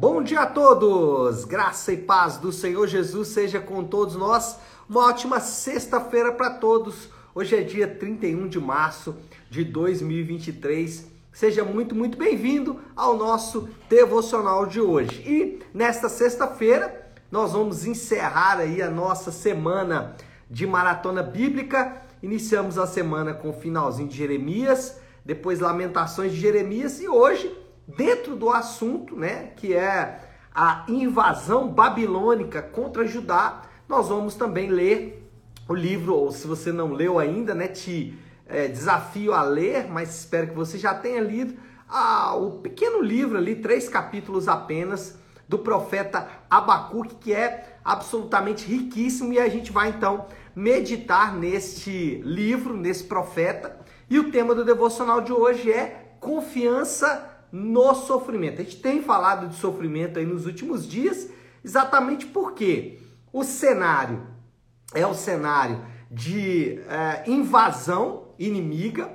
Bom dia a todos! Graça e paz do Senhor Jesus seja com todos nós. Uma ótima sexta-feira para todos. Hoje é dia 31 de março de 2023. Seja muito, muito bem-vindo ao nosso devocional de hoje. E nesta sexta-feira nós vamos encerrar aí a nossa semana de maratona bíblica. Iniciamos a semana com o finalzinho de Jeremias, depois Lamentações de Jeremias e hoje dentro do assunto, né, que é a invasão babilônica contra Judá, nós vamos também ler o livro, ou se você não leu ainda, né, te é, desafio a ler, mas espero que você já tenha lido ah, o pequeno livro ali, três capítulos apenas, do profeta Abacuque, que é absolutamente riquíssimo, e a gente vai então meditar neste livro, nesse profeta. E o tema do devocional de hoje é confiança no sofrimento. A gente tem falado de sofrimento aí nos últimos dias, exatamente porque o cenário é o cenário de é, invasão inimiga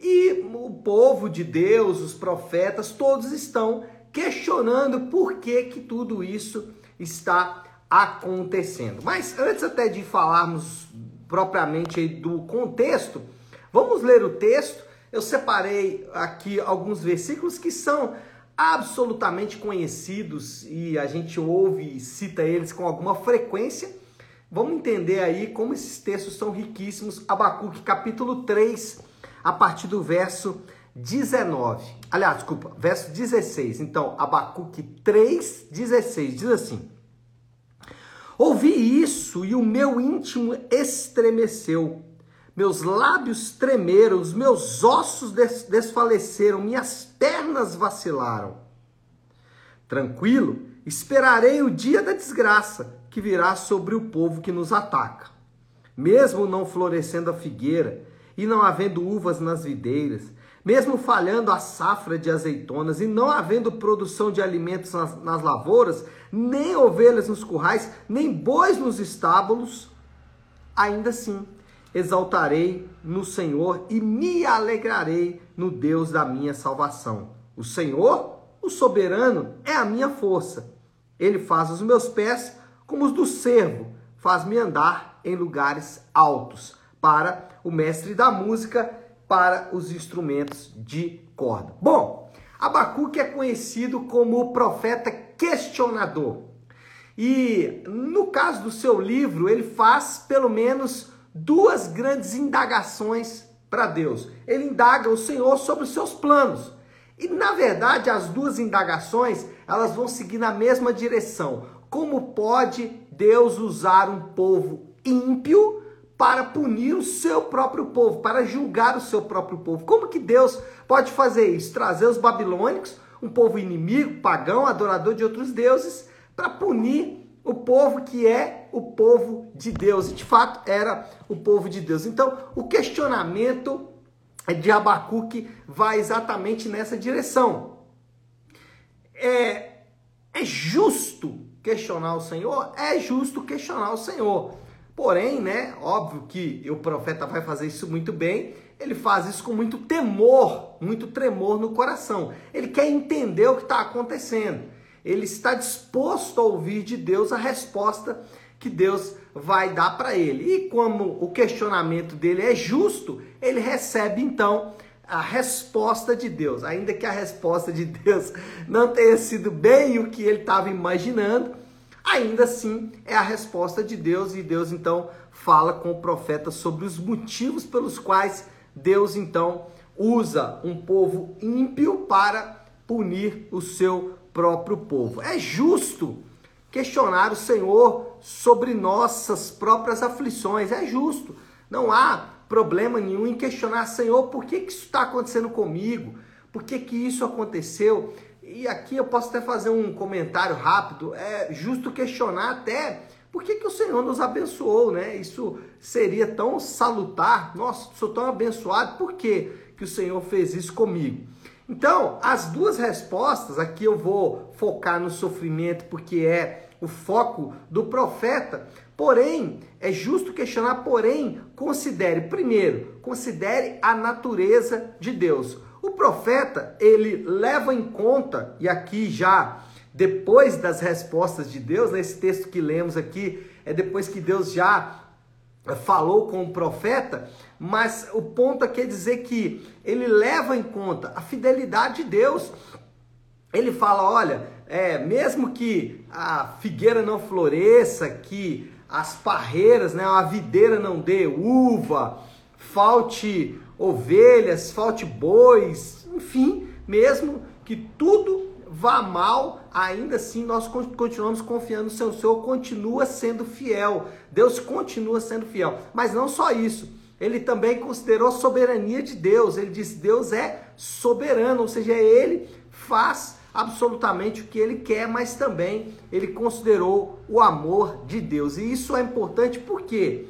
e o povo de Deus, os profetas, todos estão questionando por que, que tudo isso está acontecendo. Mas antes até de falarmos propriamente do contexto, vamos ler o texto eu separei aqui alguns versículos que são absolutamente conhecidos e a gente ouve e cita eles com alguma frequência. Vamos entender aí como esses textos são riquíssimos. Abacuque capítulo 3, a partir do verso 19. Aliás, desculpa, verso 16. Então, Abacuque 3, 16 diz assim: Ouvi isso e o meu íntimo estremeceu meus lábios tremeram, os meus ossos des desfaleceram, minhas pernas vacilaram. Tranquilo, esperarei o dia da desgraça que virá sobre o povo que nos ataca. Mesmo não florescendo a figueira e não havendo uvas nas videiras, mesmo falhando a safra de azeitonas e não havendo produção de alimentos nas, nas lavouras, nem ovelhas nos currais, nem bois nos estábulos, ainda assim exaltarei no Senhor e me alegrarei no Deus da minha salvação. O Senhor, o soberano, é a minha força. Ele faz os meus pés como os do servo, faz-me andar em lugares altos. Para o mestre da música, para os instrumentos de corda. Bom, Abacuque é conhecido como o profeta questionador. E no caso do seu livro, ele faz pelo menos duas grandes indagações para Deus. Ele indaga o Senhor sobre os seus planos. E na verdade, as duas indagações, elas vão seguir na mesma direção. Como pode Deus usar um povo ímpio para punir o seu próprio povo, para julgar o seu próprio povo? Como que Deus pode fazer isso? Trazer os babilônicos, um povo inimigo, pagão, adorador de outros deuses, para punir o povo que é o povo de Deus. E de fato era o povo de Deus. Então, o questionamento de Abacuque vai exatamente nessa direção. É, é justo questionar o Senhor? É justo questionar o Senhor. Porém, né, óbvio que o profeta vai fazer isso muito bem, ele faz isso com muito temor, muito tremor no coração. Ele quer entender o que está acontecendo ele está disposto a ouvir de Deus a resposta que Deus vai dar para ele. E como o questionamento dele é justo, ele recebe então a resposta de Deus. Ainda que a resposta de Deus não tenha sido bem o que ele estava imaginando, ainda assim é a resposta de Deus e Deus então fala com o profeta sobre os motivos pelos quais Deus então usa um povo ímpio para punir o seu próprio povo. É justo questionar o Senhor sobre nossas próprias aflições, é justo. Não há problema nenhum em questionar, Senhor, por que, que isso está acontecendo comigo? Por que, que isso aconteceu? E aqui eu posso até fazer um comentário rápido. É justo questionar até por que, que o Senhor nos abençoou, né? Isso seria tão salutar. Nossa, sou tão abençoado, por que, que o Senhor fez isso comigo? Então, as duas respostas, aqui eu vou focar no sofrimento porque é o foco do profeta. Porém, é justo questionar, porém, considere, primeiro, considere a natureza de Deus. O profeta, ele leva em conta, e aqui já depois das respostas de Deus, nesse né, texto que lemos aqui, é depois que Deus já falou com o profeta, mas o ponto aqui é dizer que ele leva em conta a fidelidade de Deus. Ele fala: olha, é, mesmo que a figueira não floresça, que as parreiras, né, a videira não dê uva, falte ovelhas, falte bois, enfim, mesmo que tudo vá mal, ainda assim nós continuamos confiando no Senhor. O Senhor continua sendo fiel. Deus continua sendo fiel. Mas não só isso. Ele também considerou a soberania de Deus. Ele disse: Deus é soberano, ou seja, ele faz absolutamente o que ele quer, mas também ele considerou o amor de Deus. E isso é importante porque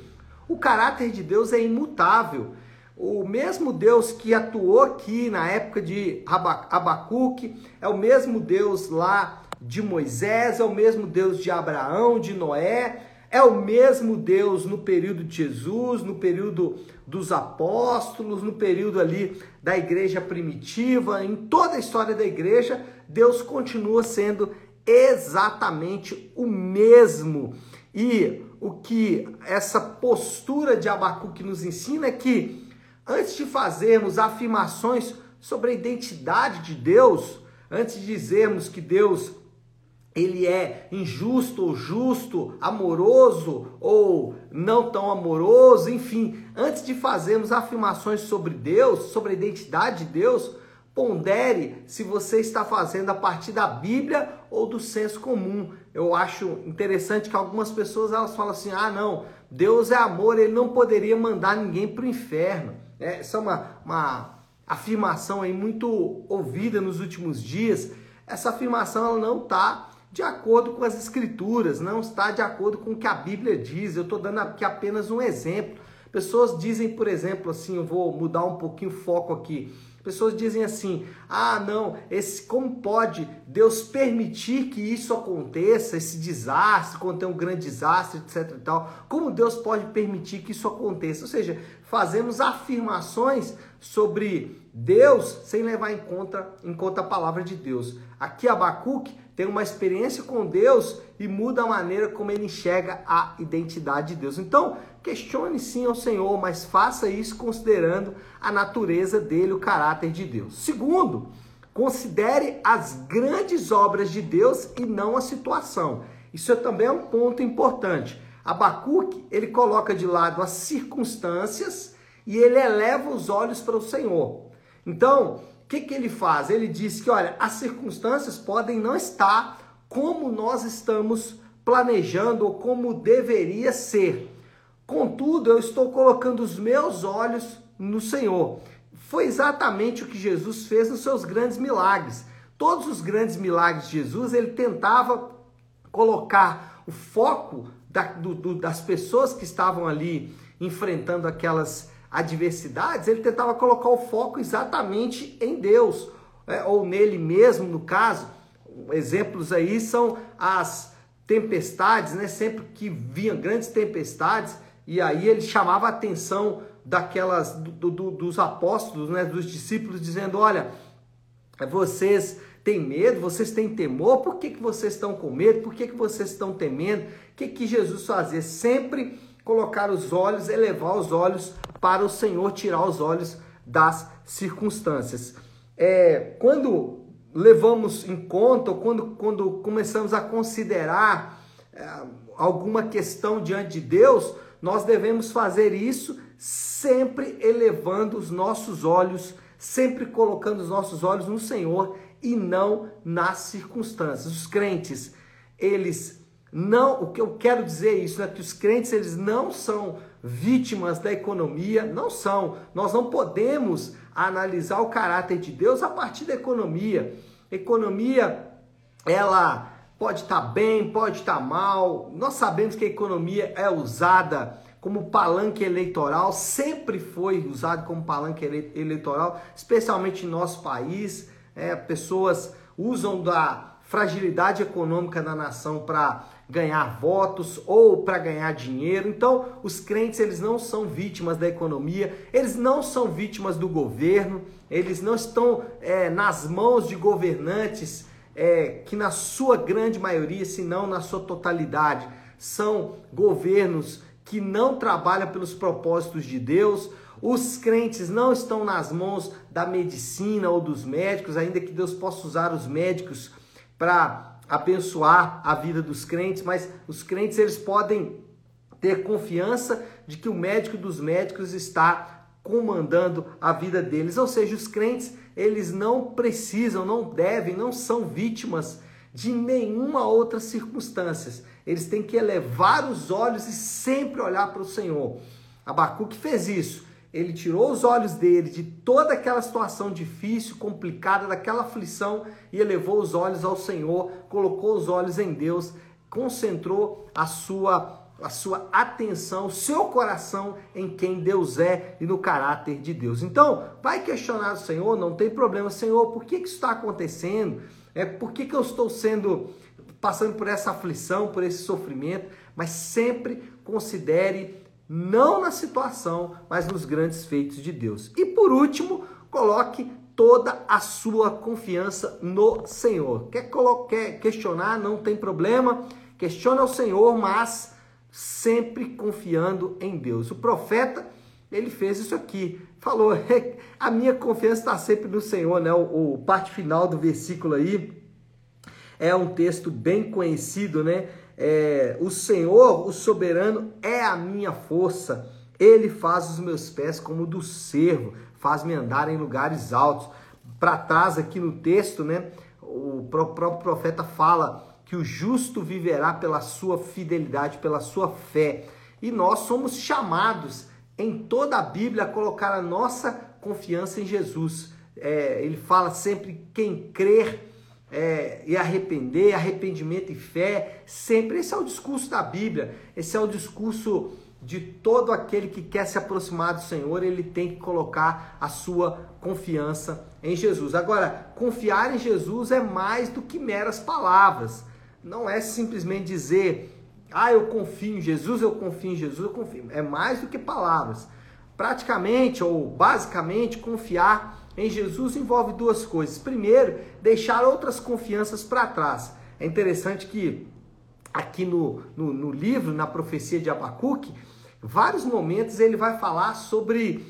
o caráter de Deus é imutável. O mesmo Deus que atuou aqui na época de Abacuque é o mesmo Deus lá de Moisés, é o mesmo Deus de Abraão, de Noé, é o mesmo Deus no período de Jesus, no período dos apóstolos, no período ali da igreja primitiva, em toda a história da igreja, Deus continua sendo exatamente o mesmo. E o que essa postura de Abacuque nos ensina é que Antes de fazermos afirmações sobre a identidade de Deus, antes de dizermos que Deus ele é injusto ou justo, amoroso ou não tão amoroso, enfim, antes de fazermos afirmações sobre Deus, sobre a identidade de Deus, pondere se você está fazendo a partir da Bíblia ou do senso comum. Eu acho interessante que algumas pessoas elas falam assim: "Ah, não, Deus é amor, ele não poderia mandar ninguém para o inferno". É, essa é uma, uma afirmação aí muito ouvida nos últimos dias. Essa afirmação ela não está de acordo com as escrituras, não está de acordo com o que a Bíblia diz. Eu estou dando aqui apenas um exemplo. Pessoas dizem, por exemplo, assim, eu vou mudar um pouquinho o foco aqui. Pessoas dizem assim: "Ah, não, esse como pode Deus permitir que isso aconteça, esse desastre, quando tem um grande desastre, etc e tal? Como Deus pode permitir que isso aconteça?" Ou seja, fazemos afirmações sobre Deus sem levar em conta em conta a palavra de Deus. Aqui Abacuque tem uma experiência com Deus e muda a maneira como ele enxerga a identidade de Deus. Então, Questione sim ao Senhor, mas faça isso considerando a natureza dele, o caráter de Deus. Segundo, considere as grandes obras de Deus e não a situação. Isso também é um ponto importante. Abacuque, ele coloca de lado as circunstâncias e ele eleva os olhos para o Senhor. Então, o que, que ele faz? Ele diz que, olha, as circunstâncias podem não estar como nós estamos planejando ou como deveria ser. Contudo, eu estou colocando os meus olhos no Senhor. Foi exatamente o que Jesus fez nos seus grandes milagres. Todos os grandes milagres de Jesus, ele tentava colocar o foco da, do, do, das pessoas que estavam ali enfrentando aquelas adversidades, ele tentava colocar o foco exatamente em Deus, é, ou nele mesmo, no caso. Exemplos aí são as tempestades, né? Sempre que vinham grandes tempestades, e aí ele chamava a atenção daquelas do, do, dos apóstolos, né, dos discípulos, dizendo: olha, vocês têm medo, vocês têm temor, por que, que vocês estão com medo? Por que, que vocês estão temendo? O que, que Jesus fazia? Sempre colocar os olhos, elevar os olhos para o Senhor, tirar os olhos das circunstâncias. É, quando levamos em conta, ou quando, quando começamos a considerar é, alguma questão diante de Deus, nós devemos fazer isso sempre elevando os nossos olhos, sempre colocando os nossos olhos no Senhor e não nas circunstâncias. Os crentes, eles não, o que eu quero dizer é isso, é que os crentes eles não são vítimas da economia, não são. Nós não podemos analisar o caráter de Deus a partir da economia. Economia, ela pode estar tá bem, pode estar tá mal. Nós sabemos que a economia é usada como palanque eleitoral, sempre foi usado como palanque eleitoral, especialmente em nosso país. É, pessoas usam da fragilidade econômica da nação para ganhar votos ou para ganhar dinheiro. Então, os crentes eles não são vítimas da economia, eles não são vítimas do governo, eles não estão é, nas mãos de governantes é, que na sua grande maioria, se não na sua totalidade, são governos que não trabalham pelos propósitos de Deus. Os crentes não estão nas mãos da medicina ou dos médicos, ainda que Deus possa usar os médicos para abençoar a vida dos crentes, mas os crentes eles podem ter confiança de que o médico dos médicos está comandando a vida deles. Ou seja, os crentes, eles não precisam, não devem, não são vítimas de nenhuma outra circunstância. Eles têm que elevar os olhos e sempre olhar para o Senhor. Abacuque fez isso. Ele tirou os olhos dele de toda aquela situação difícil, complicada, daquela aflição e elevou os olhos ao Senhor, colocou os olhos em Deus, concentrou a sua a sua atenção, o seu coração em quem Deus é e no caráter de Deus. Então, vai questionar o Senhor, não tem problema, Senhor, por que, que isso está acontecendo? É por que, que eu estou sendo passando por essa aflição, por esse sofrimento, mas sempre considere não na situação, mas nos grandes feitos de Deus. E por último, coloque toda a sua confiança no Senhor. Quer, quer questionar, não tem problema, questiona o Senhor, mas sempre confiando em Deus. O profeta, ele fez isso aqui, falou: a minha confiança está sempre no Senhor, né? O, o parte final do versículo aí é um texto bem conhecido, né? É, o Senhor, o soberano, é a minha força. Ele faz os meus pés como do servo, faz-me andar em lugares altos. Para trás aqui no texto, né? O próprio profeta fala que o justo viverá pela sua fidelidade, pela sua fé. E nós somos chamados em toda a Bíblia a colocar a nossa confiança em Jesus. É, ele fala sempre quem crer é, e arrepender, arrependimento e fé, sempre. Esse é o discurso da Bíblia, esse é o discurso de todo aquele que quer se aproximar do Senhor, ele tem que colocar a sua confiança em Jesus. Agora, confiar em Jesus é mais do que meras palavras não é simplesmente dizer, ah, eu confio em Jesus, eu confio em Jesus, eu confio. É mais do que palavras. Praticamente ou basicamente, confiar em Jesus envolve duas coisas. Primeiro, deixar outras confianças para trás. É interessante que aqui no, no, no livro, na profecia de Abacuque, vários momentos ele vai falar sobre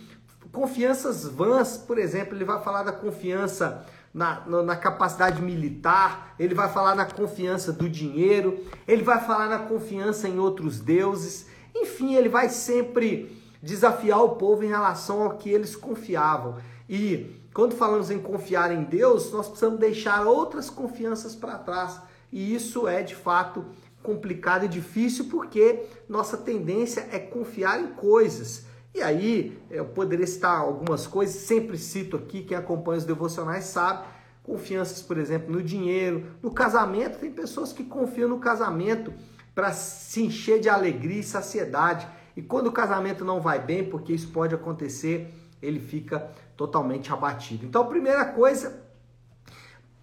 confianças vãs, por exemplo, ele vai falar da confiança na, na, capacidade militar, ele vai falar na confiança do dinheiro, ele vai falar na confiança em outros deuses, enfim, ele vai sempre desafiar o povo em relação ao que eles confiavam. E quando falamos em confiar em Deus, nós precisamos deixar outras confianças para trás. E isso é de fato complicado e difícil porque nossa tendência é confiar em coisas e aí, eu poderia citar algumas coisas, sempre cito aqui, quem acompanha os devocionais sabe, confianças, por exemplo, no dinheiro, no casamento, tem pessoas que confiam no casamento para se encher de alegria e saciedade. E quando o casamento não vai bem, porque isso pode acontecer, ele fica totalmente abatido. Então, a primeira coisa,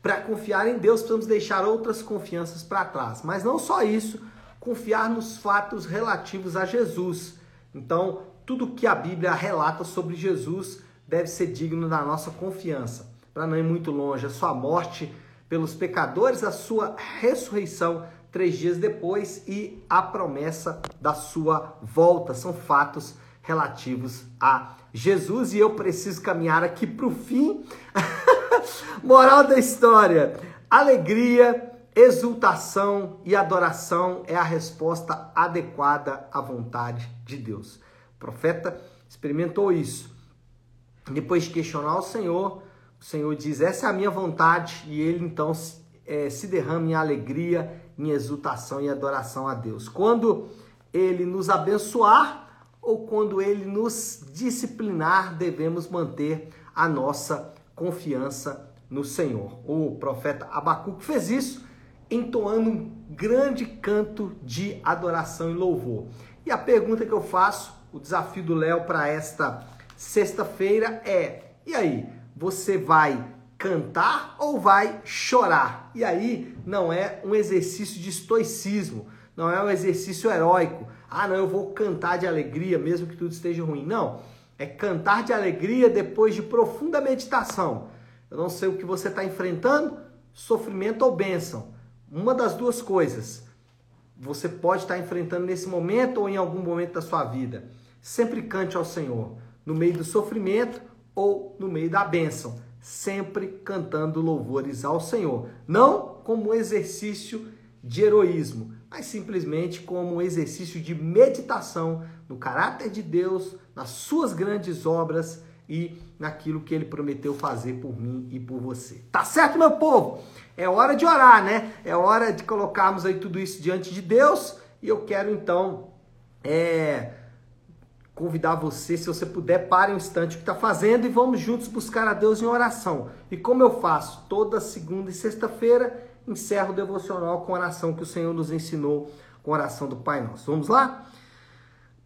para confiar em Deus, precisamos deixar outras confianças para trás. Mas não só isso, confiar nos fatos relativos a Jesus. Então, tudo que a Bíblia relata sobre Jesus deve ser digno da nossa confiança. Para não ir muito longe, a sua morte pelos pecadores, a sua ressurreição três dias depois e a promessa da sua volta. São fatos relativos a Jesus e eu preciso caminhar aqui para o fim. Moral da história: alegria, exultação e adoração é a resposta adequada à vontade de Deus. O profeta experimentou isso. Depois de questionar o Senhor, o Senhor diz: Essa é a minha vontade, e ele então é, se derrama em alegria, em exultação e adoração a Deus. Quando ele nos abençoar ou quando ele nos disciplinar, devemos manter a nossa confiança no Senhor. O profeta Abacuque fez isso, entoando um grande canto de adoração e louvor. E a pergunta que eu faço o desafio do Léo para esta sexta-feira é: e aí, você vai cantar ou vai chorar? E aí não é um exercício de estoicismo, não é um exercício heróico. Ah, não, eu vou cantar de alegria mesmo que tudo esteja ruim. Não, é cantar de alegria depois de profunda meditação. Eu não sei o que você está enfrentando, sofrimento ou bênção. Uma das duas coisas. Você pode estar enfrentando nesse momento ou em algum momento da sua vida. Sempre cante ao Senhor, no meio do sofrimento ou no meio da bênção. Sempre cantando louvores ao Senhor. Não como exercício de heroísmo, mas simplesmente como um exercício de meditação no caráter de Deus, nas suas grandes obras e naquilo que ele prometeu fazer por mim e por você. Tá certo, meu povo? É hora de orar, né? É hora de colocarmos aí tudo isso diante de Deus e eu quero então é, convidar você, se você puder, pare um instante o que está fazendo e vamos juntos buscar a Deus em oração. E como eu faço toda segunda e sexta-feira, encerro o devocional com a oração que o Senhor nos ensinou, com a oração do Pai Nosso. Vamos lá?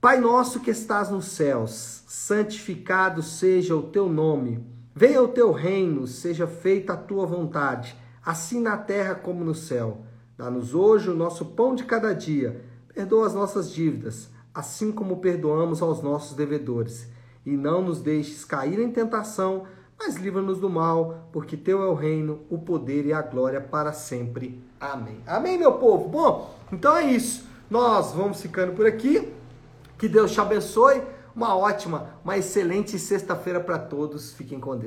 Pai nosso que estás nos céus, santificado seja o teu nome. Venha o teu reino, seja feita a tua vontade, assim na terra como no céu. Dá-nos hoje o nosso pão de cada dia. Perdoa as nossas dívidas, assim como perdoamos aos nossos devedores. E não nos deixes cair em tentação, mas livra-nos do mal, porque teu é o reino, o poder e a glória para sempre. Amém. Amém, meu povo. Bom, então é isso. Nós vamos ficando por aqui. Que Deus te abençoe. Uma ótima, uma excelente sexta-feira para todos. Fiquem com Deus.